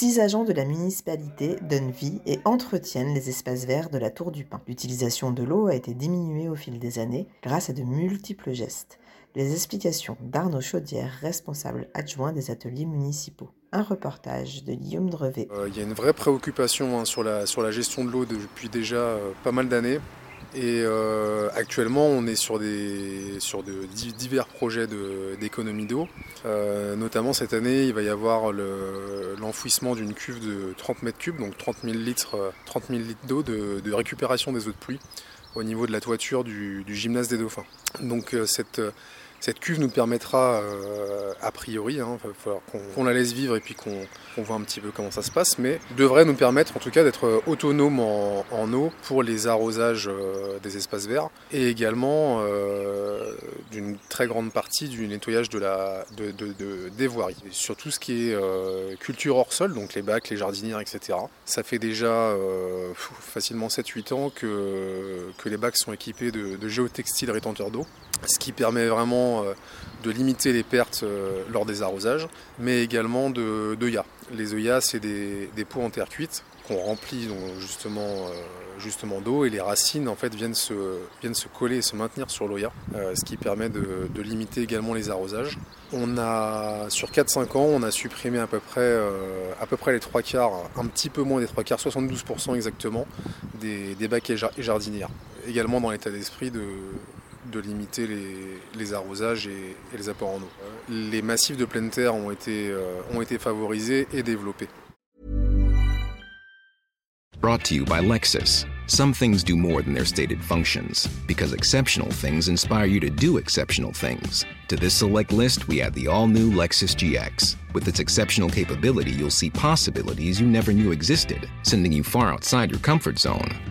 Six agents de la municipalité donnent vie et entretiennent les espaces verts de la Tour du Pin. L'utilisation de l'eau a été diminuée au fil des années grâce à de multiples gestes. Les explications d'Arnaud Chaudière, responsable adjoint des ateliers municipaux. Un reportage de Guillaume Drevet. Euh, Il y a une vraie préoccupation hein, sur, la, gestion de l'eau depuis déjà euh, pas mal d'années. Et euh, actuellement, on est sur, des, sur de di- divers projets d'économie d'eau. Euh, notamment cette année, il va y avoir le- l'enfouissement d'une cuve de 30 mètres cubes, donc 30 000 litres, euh, 30 000 litres d'eau de, récupération des eaux de pluie au niveau de la toiture du, du gymnase des dauphins. Donc cette, cette cuve nous permettra, euh, a priori, va falloir qu'on la laisse vivre et puis qu'on voit un petit peu comment ça se passe, mais devrait nous permettre en tout cas d'être autonome en, eau pour les arrosages euh, des espaces verts et également euh, d'une très grande partie du nettoyage de la, de, de- de- des voiries. Et sur tout ce qui est euh, culture hors sol, donc les bacs, les jardinières, etc. Ça fait déjà euh, facilement 7-8 ans que, que les bacs sont équipés de, de géotextiles rétenteurs d'eau, ce qui permet vraiment euh, de limiter les pertes euh, lors des arrosages, mais également de. Les œillats, c'est des, des pots en terre cuite qu'on remplit justement, euh, justement d'eau et les racines en fait viennent se, viennent se coller et se maintenir sur euh, ce qui permet de, de limiter également les arrosages. On a sur 4-5 ans, on a supprimé à peu près, à peu près les trois quarts, un petit peu moins des trois quarts, 72% exactement des, des bacs et jardinières. Également dans l'état d'esprit de, de limiter les, les arrosages et, et les apports en eau. Les massifs de pleine terre ont été, euh, favorisés et développés. Brought to you by Lexus. Some things do more than their stated functions, because exceptional things inspire you to do exceptional things. To this select list, we add the all new Lexus GX. With its exceptional capability, you'll see possibilities you never knew existed, sending you far outside your comfort zone.